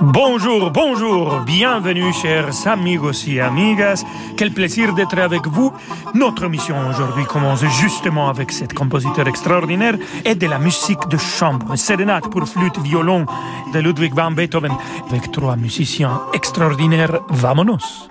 Bonjour, bonjour, bienvenue chers amigos et amigas. Quel plaisir d'être avec vous. Notre mission aujourd'hui commence justement avec cet compositeur extraordinaire et de la musique de chambre. Sérénade pour flûte, violon de Ludwig van Beethoven avec trois musiciens extraordinaires. Vamonos.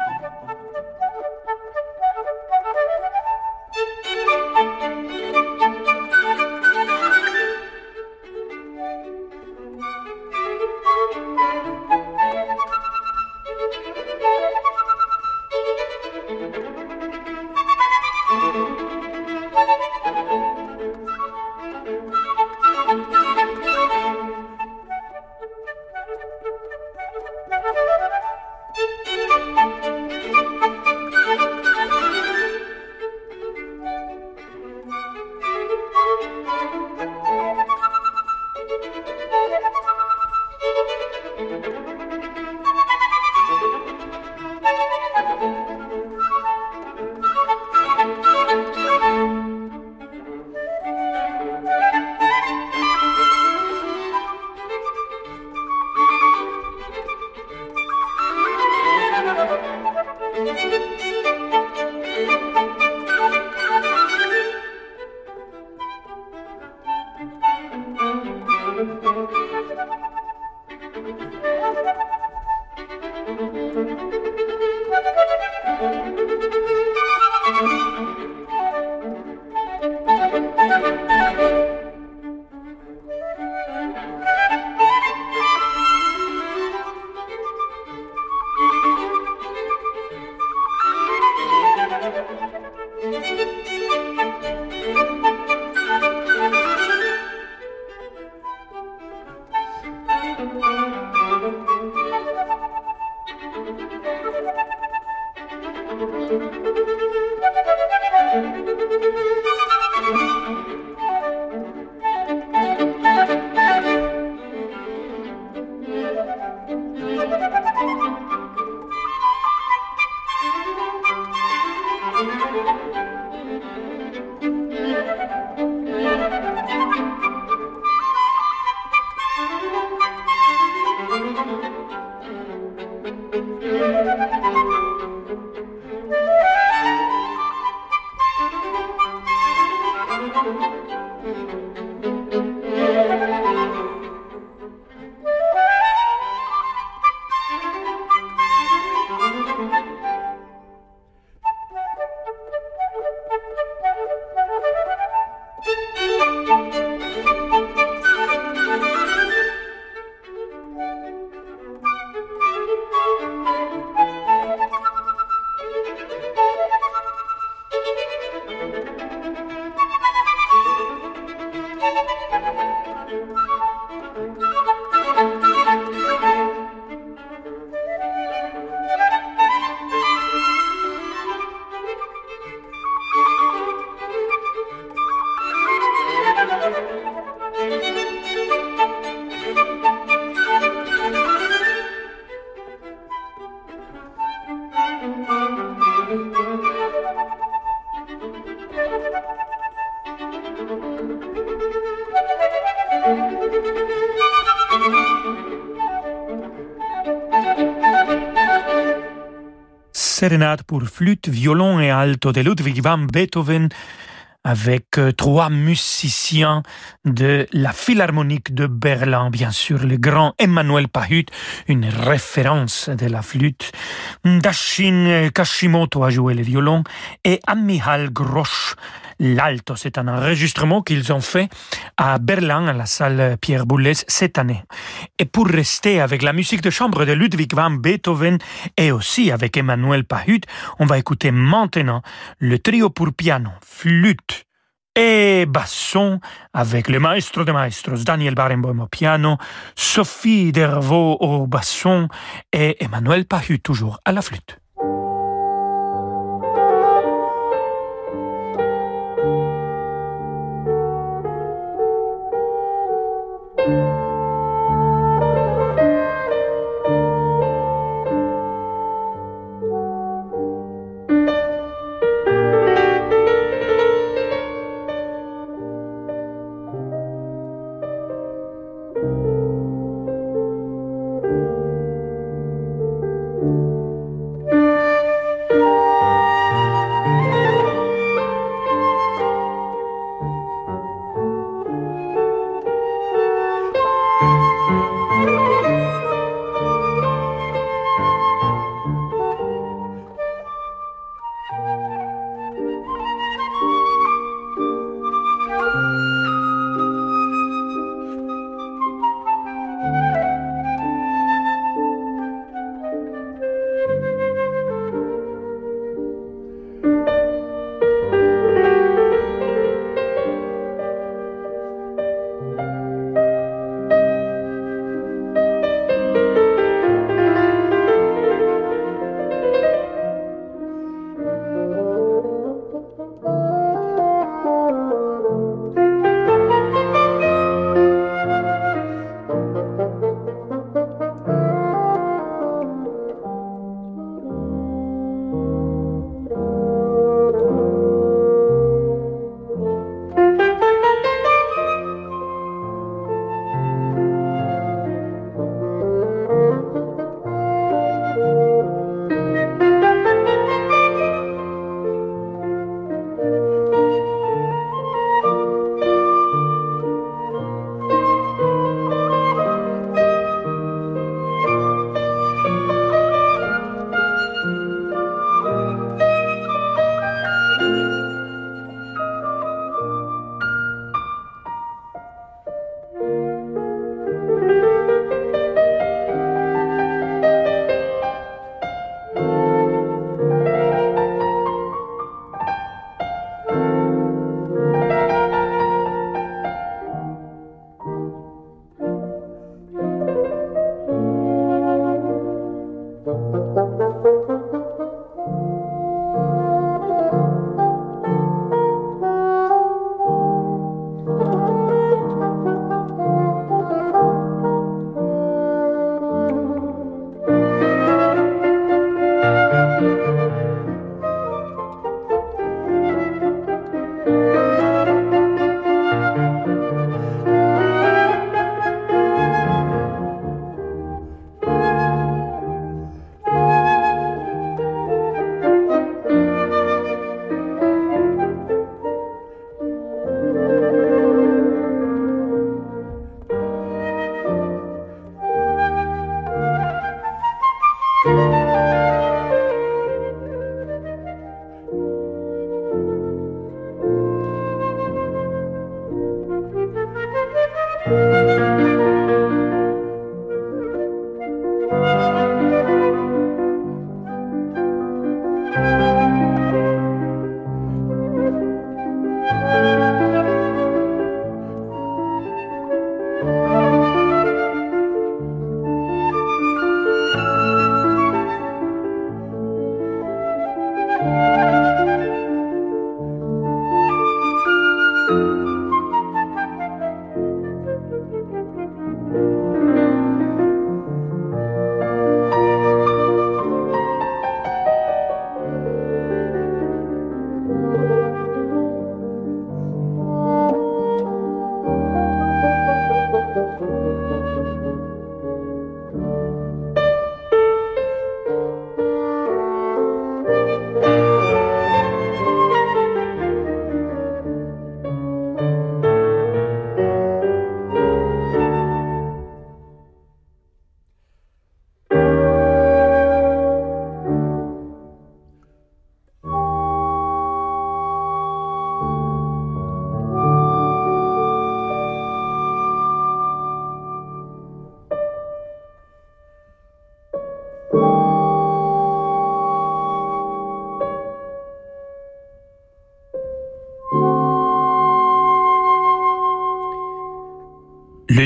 Pour flûte, violon et alto de Ludwig van Beethoven avec euh, trois musiciens de la Philharmonique de Berlin, bien sûr, le grand Emmanuel Pahut, une référence de la flûte. Dashin Kashimoto a joué le violon et Amihal Grosch l'alto. C'est un enregistrement qu'ils ont fait à Berlin, à la salle Pierre Boulez, cette année. Et pour rester avec la musique de chambre de Ludwig van Beethoven et aussi avec Emmanuel Pahut, on va écouter maintenant le trio pour piano, flûte, et basson avec le maestro de maestros Daniel Barenboim au piano, Sophie Dervaux au basson et Emmanuel Pahut toujours à la flûte.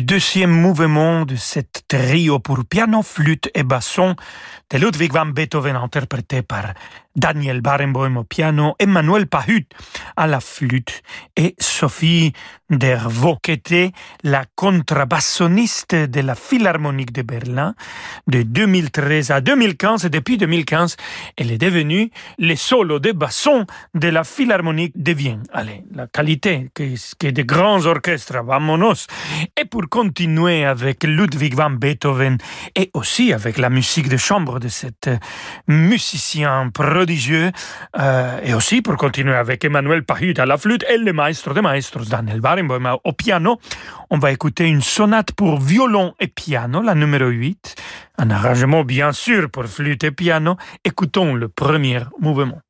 Deuxième mouvement de cette trio pour piano, flûte et basson de Ludwig van Beethoven interprété par Daniel Barenboim au piano, Emmanuel Pahut à la flûte et Sophie Dervaux, qui était la contrebassoniste de la Philharmonique de Berlin de 2013 à 2015 et depuis 2015, elle est devenue le solo de basson de la Philharmonique de Vienne. Allez, la qualité que, que de grands orchestres, vamonos. Et pour continuer avec Ludwig van Beethoven et aussi avec la musique de chambre de cet musicien euh, et aussi pour continuer avec Emmanuel Pahut à la flûte et le maestro de maestros Daniel Barenboim au piano, on va écouter une sonate pour violon et piano, la numéro 8, un arrangement bien sûr pour flûte et piano. Écoutons le premier mouvement.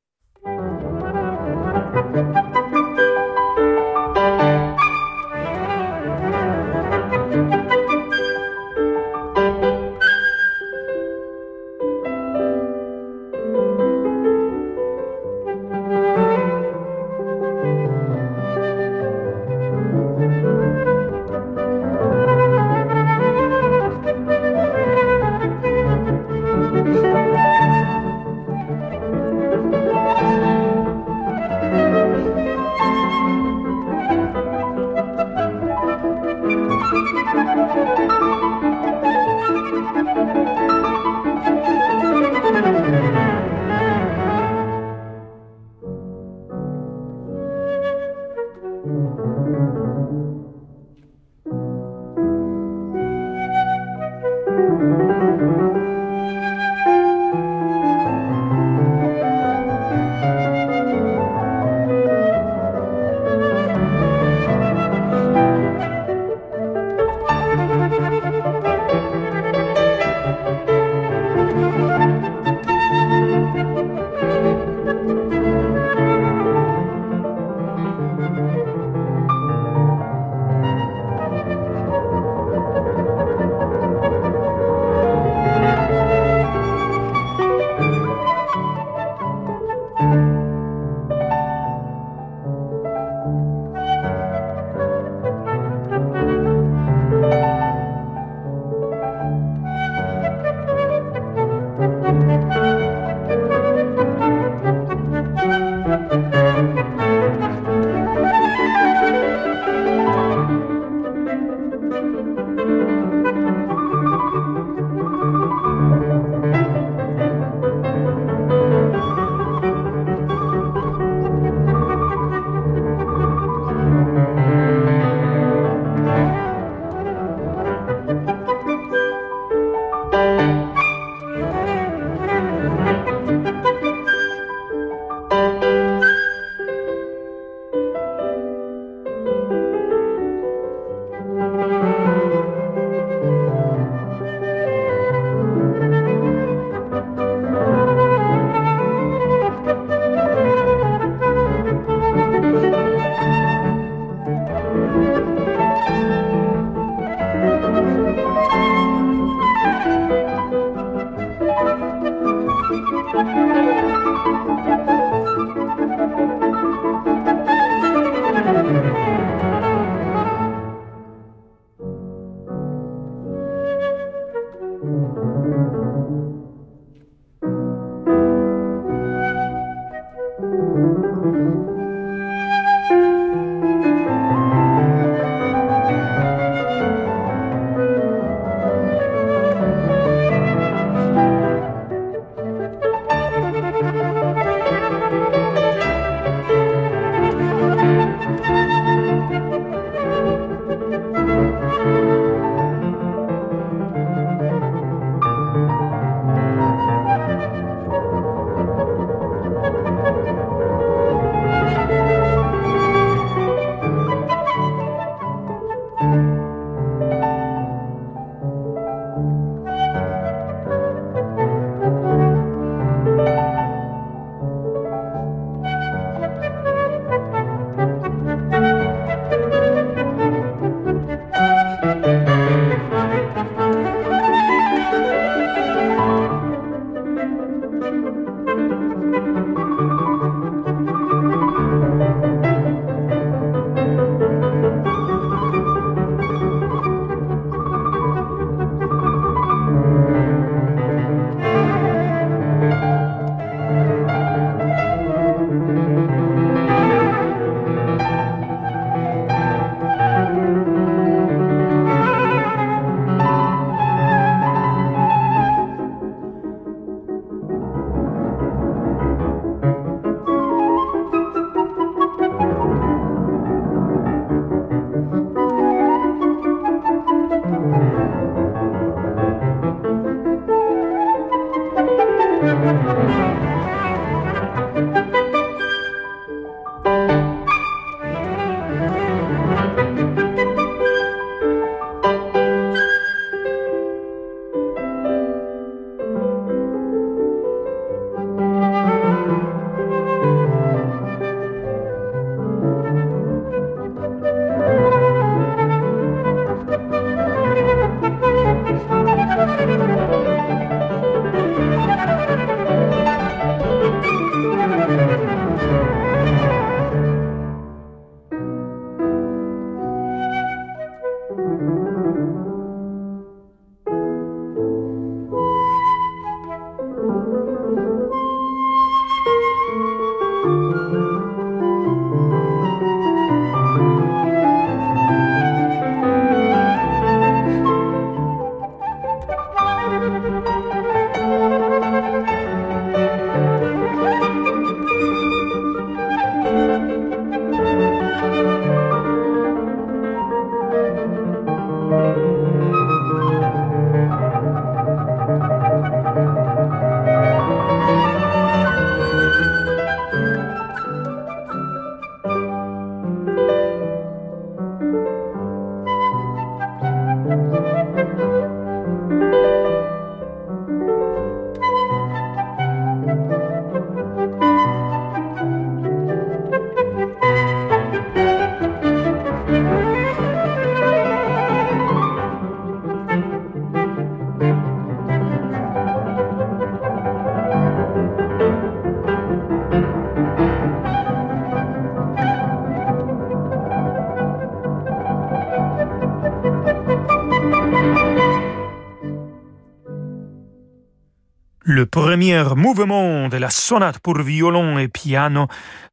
Premier mouvement de la sonate pour violon et piano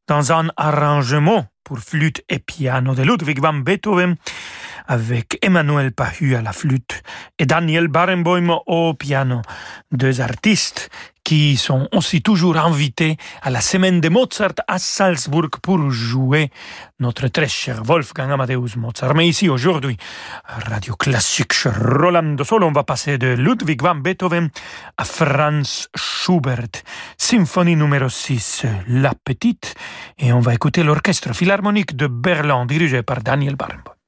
dans un arrangement pour flûte et piano de Ludwig van Beethoven avec Emmanuel Pahu à la flûte et Daniel Barenboim au piano, deux artistes qui sont aussi toujours invités à la semaine de Mozart à Salzbourg pour jouer notre très cher Wolfgang Amadeus Mozart. Mais ici, aujourd'hui, Radio Classique Rolando Solo, on va passer de Ludwig van Beethoven à Franz Schubert. Symphonie numéro 6, La Petite, et on va écouter l'orchestre philharmonique de Berlin dirigé par Daniel Barenboim.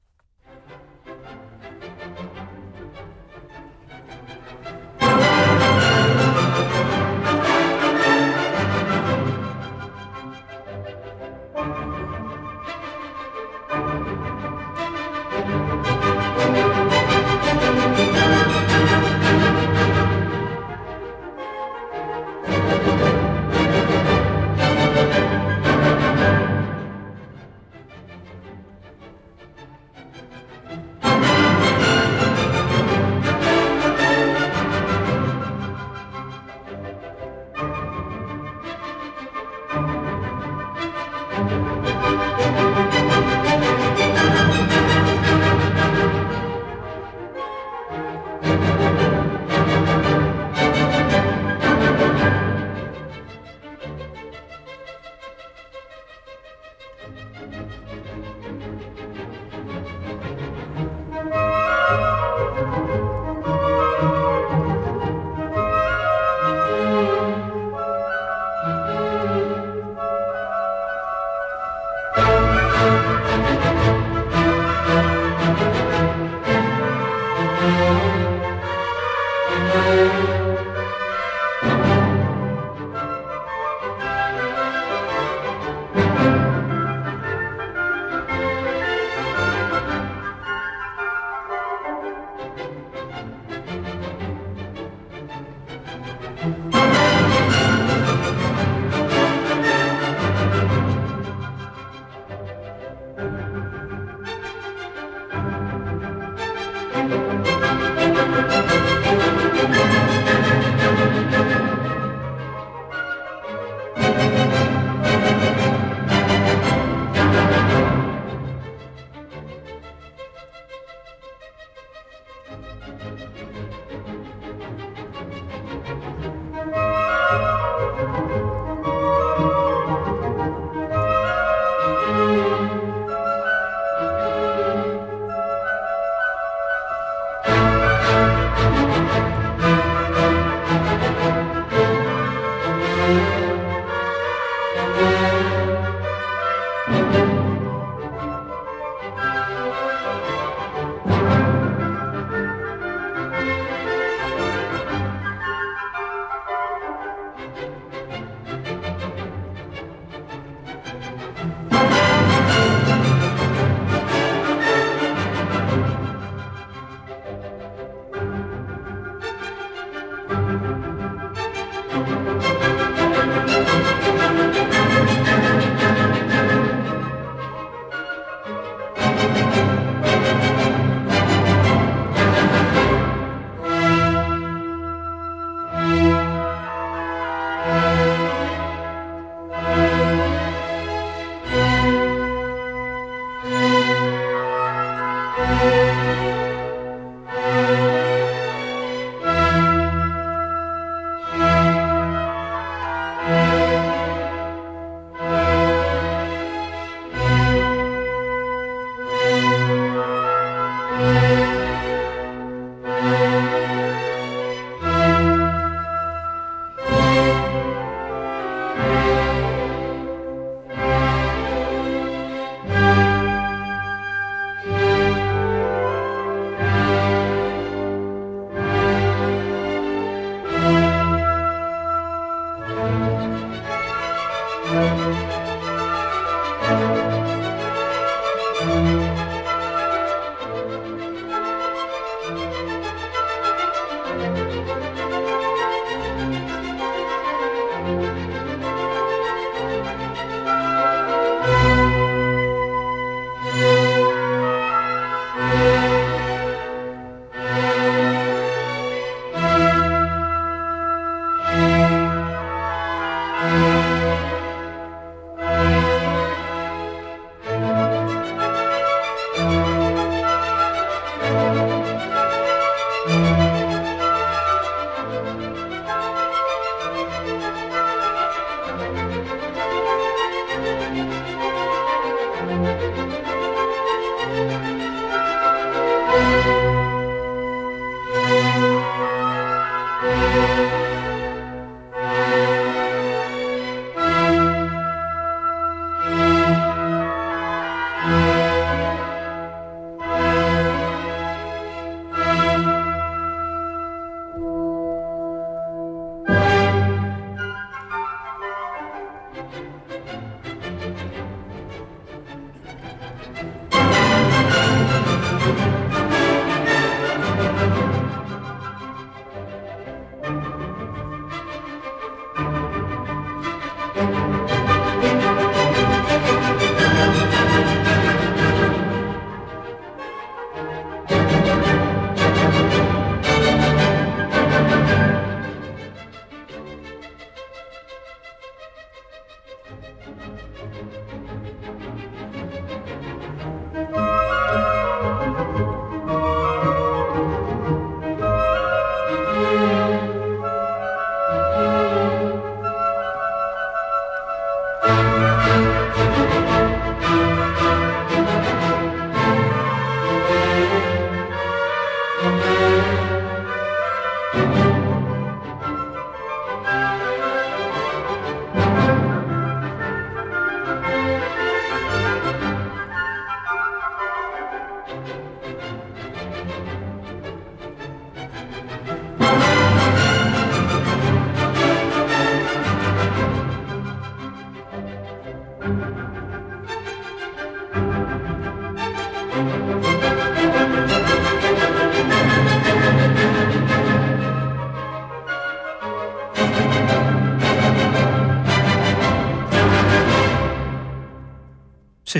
Música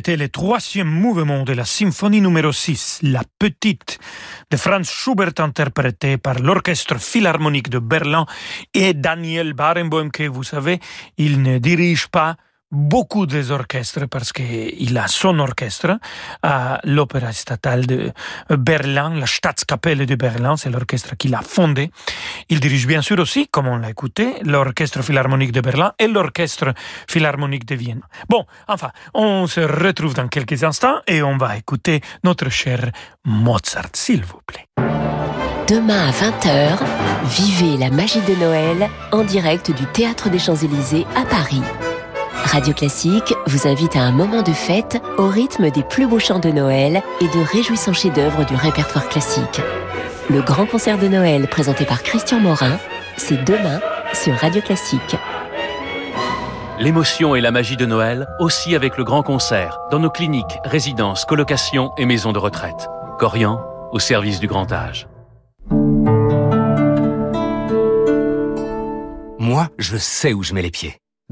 C'était le troisième mouvement de la symphonie numéro 6, La Petite, de Franz Schubert interprété par l'Orchestre Philharmonique de Berlin et Daniel Barenboim, que vous savez, il ne dirige pas beaucoup des orchestres parce qu'il a son orchestre à l'Opéra statale de Berlin, la Staatskapelle de Berlin, c'est l'orchestre qu'il a fondé. Il dirige bien sûr aussi, comme on l'a écouté, l'Orchestre Philharmonique de Berlin et l'Orchestre Philharmonique de Vienne. Bon, enfin, on se retrouve dans quelques instants et on va écouter notre cher Mozart, s'il vous plaît. Demain à 20h, vivez la magie de Noël en direct du Théâtre des Champs-Élysées à Paris. Radio Classique vous invite à un moment de fête au rythme des plus beaux chants de Noël et de réjouissants chefs-d'œuvre du répertoire classique. Le grand concert de Noël présenté par Christian Morin, c'est demain sur Radio Classique. L'émotion et la magie de Noël aussi avec le grand concert dans nos cliniques, résidences, colocations et maisons de retraite. Corian au service du grand âge. Moi, Moi, je sais où je mets les pieds.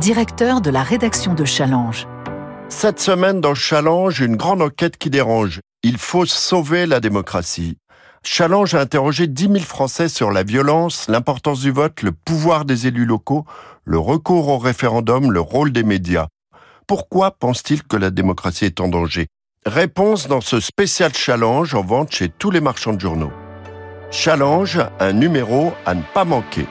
directeur de la rédaction de Challenge. Cette semaine dans Challenge, une grande enquête qui dérange. Il faut sauver la démocratie. Challenge a interrogé 10 000 Français sur la violence, l'importance du vote, le pouvoir des élus locaux, le recours au référendum, le rôle des médias. Pourquoi pense-t-il que la démocratie est en danger? Réponse dans ce spécial challenge en vente chez tous les marchands de journaux. Challenge, un numéro à ne pas manquer.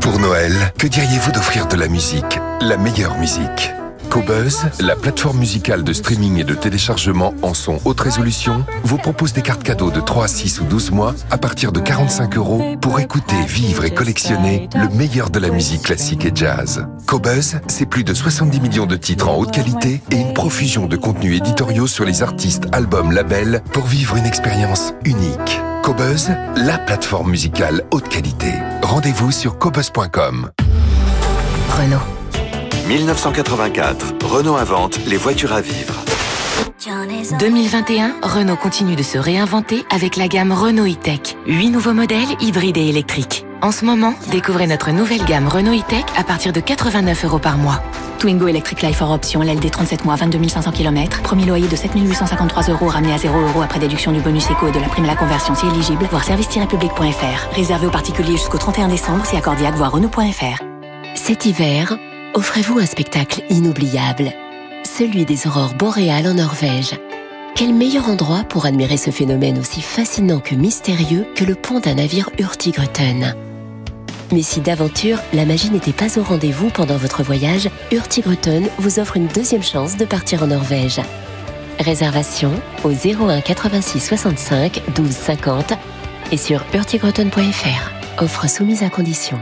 Pour Noël, que diriez-vous d'offrir de la musique La meilleure musique? Cobuzz, la plateforme musicale de streaming et de téléchargement en son haute résolution, vous propose des cartes cadeaux de 3, 6 ou 12 mois à partir de 45 euros pour écouter, vivre et collectionner le meilleur de la musique classique et jazz. Cobuzz, c'est plus de 70 millions de titres en haute qualité et une profusion de contenus éditoriaux sur les artistes, albums, labels pour vivre une expérience unique. Cobuzz, la plateforme musicale haute qualité. Rendez-vous sur cobuzz.com. Renault. 1984, Renault invente les voitures à vivre. 2021, Renault continue de se réinventer avec la gamme Renault e-Tech. 8 nouveaux modèles hybrides et électriques. En ce moment, découvrez notre nouvelle gamme Renault e-Tech à partir de 89 euros par mois. Twingo Electric Life for option, LLD 37 mois, 22 500 km. Premier loyer de 7 853 euros ramené à 0 euros après déduction du bonus éco et de la prime à la conversion si éligible. Voir service-public.fr. Réservé aux particuliers jusqu'au 31 décembre si accordiaque, voir Renault.fr. Cet hiver, offrez-vous un spectacle inoubliable. Celui des aurores boréales en Norvège. Quel meilleur endroit pour admirer ce phénomène aussi fascinant que mystérieux que le pont d'un navire Hurtigruten? Mais si d'aventure, la magie n'était pas au rendez-vous pendant votre voyage, Hurtigruten vous offre une deuxième chance de partir en Norvège. Réservation au 01 86 65 12 50 et sur hurtigruten.fr. Offre soumise à condition.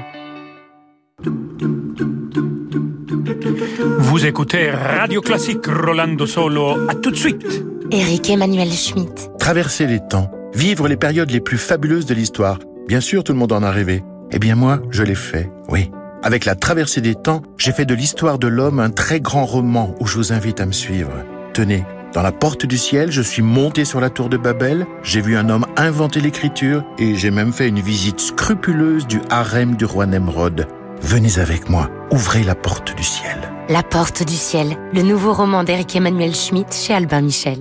Vous écoutez Radio Classique Rolando Solo. À tout de suite. Eric Emmanuel Schmitt. Traverser les temps, vivre les périodes les plus fabuleuses de l'histoire. Bien sûr, tout le monde en a rêvé. Eh bien moi, je l'ai fait, oui. Avec la traversée des temps, j'ai fait de l'histoire de l'homme un très grand roman où je vous invite à me suivre. Tenez, dans la porte du ciel, je suis monté sur la tour de Babel, j'ai vu un homme inventer l'écriture et j'ai même fait une visite scrupuleuse du harem du roi Nemrod. Venez avec moi, ouvrez la porte du ciel. La porte du ciel, le nouveau roman d'Éric Emmanuel Schmitt chez Albin Michel.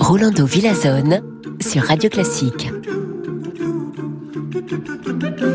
Rolando Villazone sur Radio Classique. do, do, do, do, do.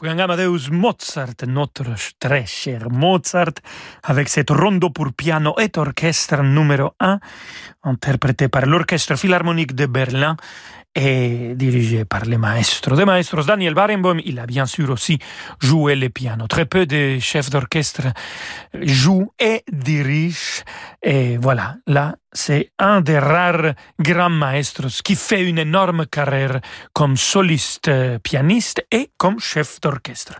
Wolfgang Amadeus Mozart, notre très cher Mozart, avec cette rondo pour piano et orchestre numéro 1, interprété par l'Orchestre Philharmonique de Berlin et dirigé par le maestro de maestros Daniel Barenboim. Il a bien sûr aussi joué le piano. Très peu de chefs d'orchestre jouent et dirigent. Et voilà, là, c'est un des rares grands maestros qui fait une énorme carrière comme soliste pianiste et comme chef d'orchestre.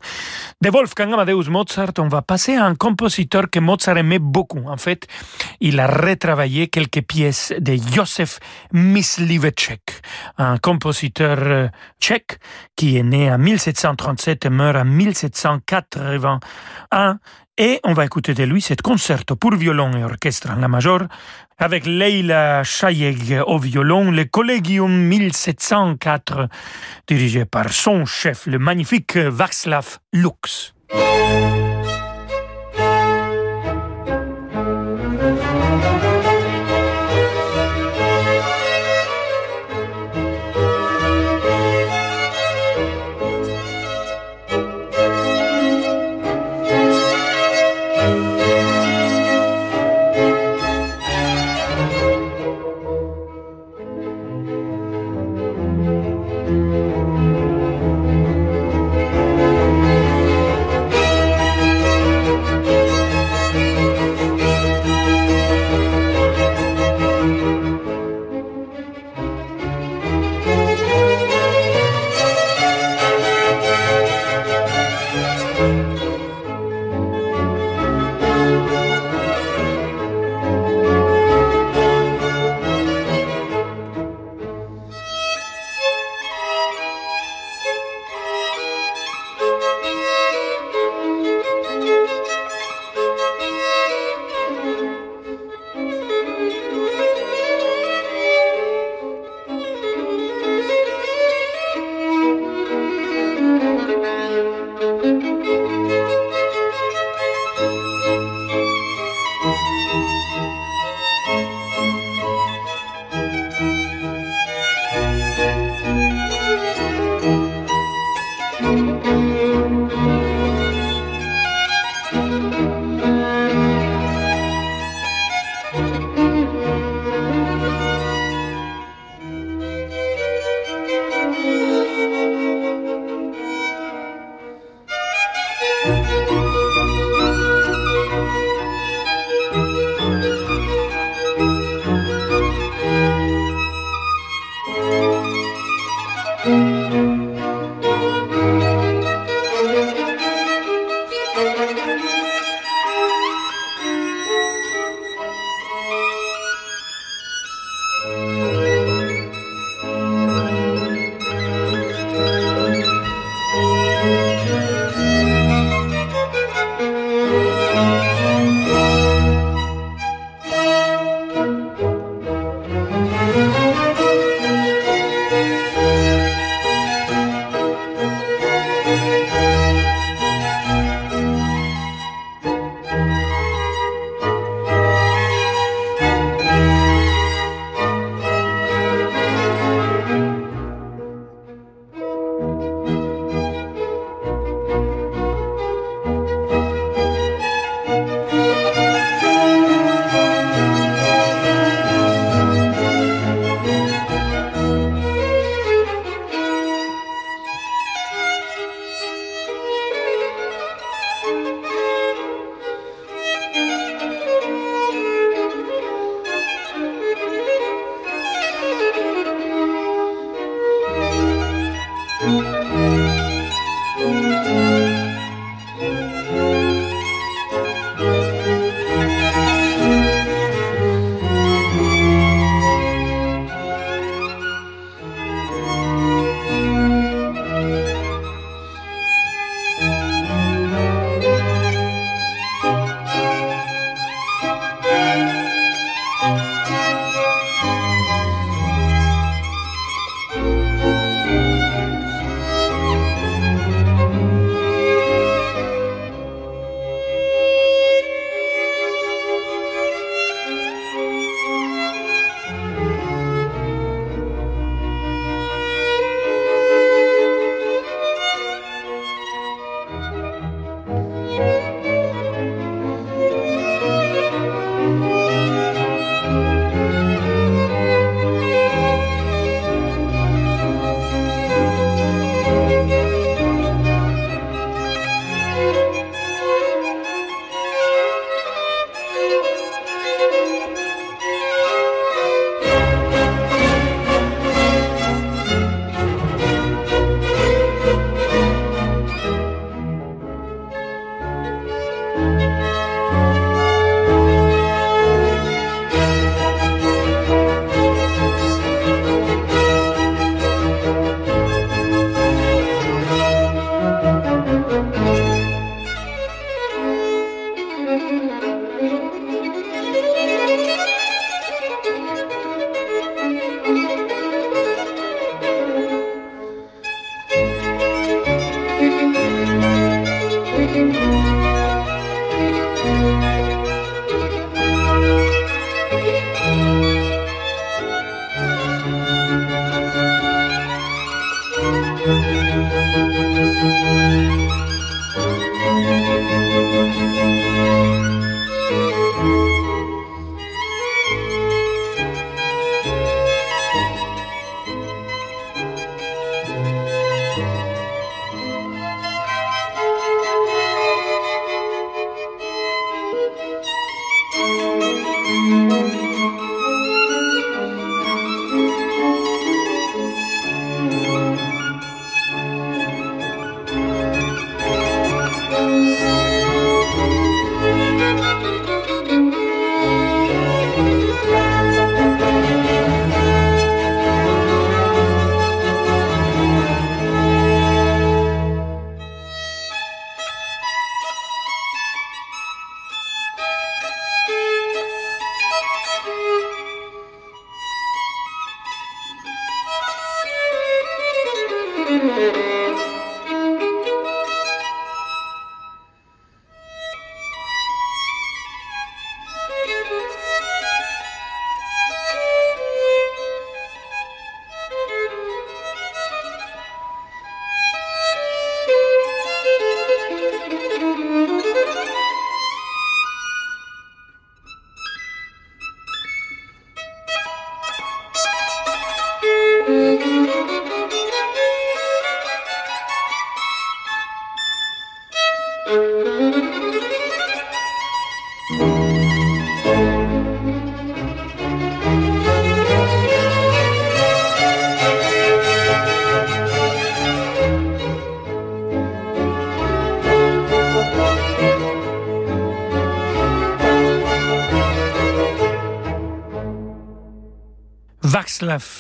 De Wolfgang Amadeus Mozart, on va passer à un compositeur que Mozart aimait beaucoup. En fait, il a retravaillé quelques pièces de Josef Mysliveček, un compositeur euh, tchèque qui est né en 1737 et meurt en 1781 et on va écouter de lui cet concerto pour violon et orchestre en la major avec Leila Chayeg au violon, le Collegium 1704, dirigé par son chef, le magnifique Václav Lux.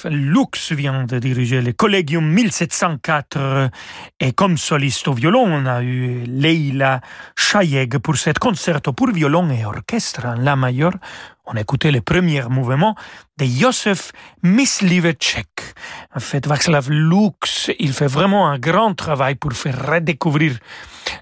Lux vient de diriger le Collegium 1704 et comme soliste au violon, on a eu Leila Chayeg pour cet concerto pour violon et orchestre en La majeure. On a écouté le premier mouvement de Josef Myslivecek. En fait, Václav Lux, il fait vraiment un grand travail pour faire redécouvrir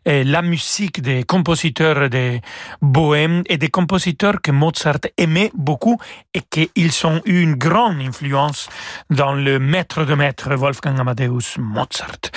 la musique des compositeurs de bohème et des compositeurs que Mozart aimait beaucoup et qu'ils ont eu une grande influence dans le maître de maître Wolfgang Amadeus Mozart.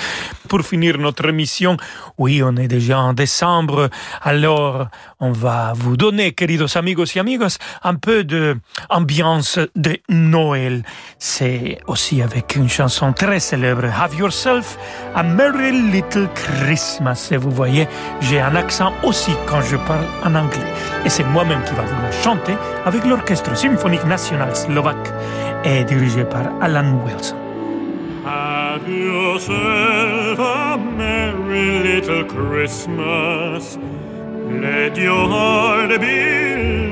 Pour finir notre émission, oui, on est déjà en décembre, alors on va vous donner, queridos amigos y amigos, un peu de ambiance de Noël. C'est aussi avec une chanson très célèbre, Have Yourself a Merry Little Christmas. Et vous voyez, j'ai un accent aussi quand je parle en anglais. Et c'est moi-même qui va vous le chanter avec l'Orchestre symphonique national slovaque et dirigé par Alan Wilson. Have yourself a merry little Christmas. Let your heart be.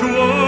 좋.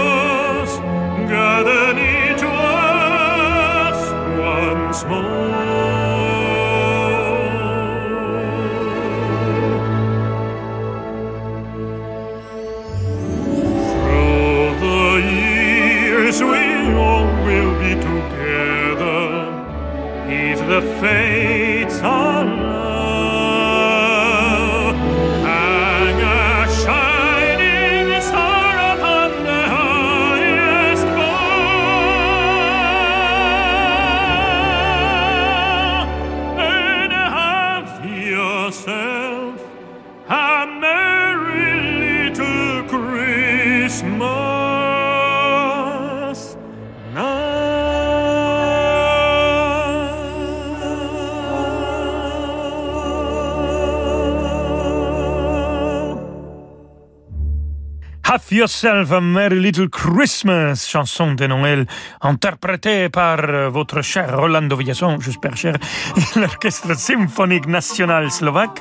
Yourself a Merry Little Christmas, chanson de Noël interprétée par euh, votre cher Rolando Villason, j'espère cher, l'Orchestre Symphonique National Slovaque,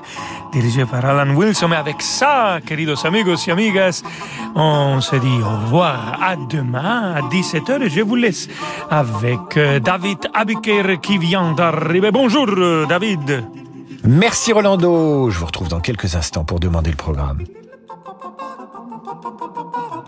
dirigé par Alan Wilson. Mais avec ça, queridos amigos y amigas, on se dit au revoir à demain à 17h et je vous laisse avec euh, David Abiker qui vient d'arriver. Bonjour euh, David. Merci Rolando. Je vous retrouve dans quelques instants pour demander le programme. Música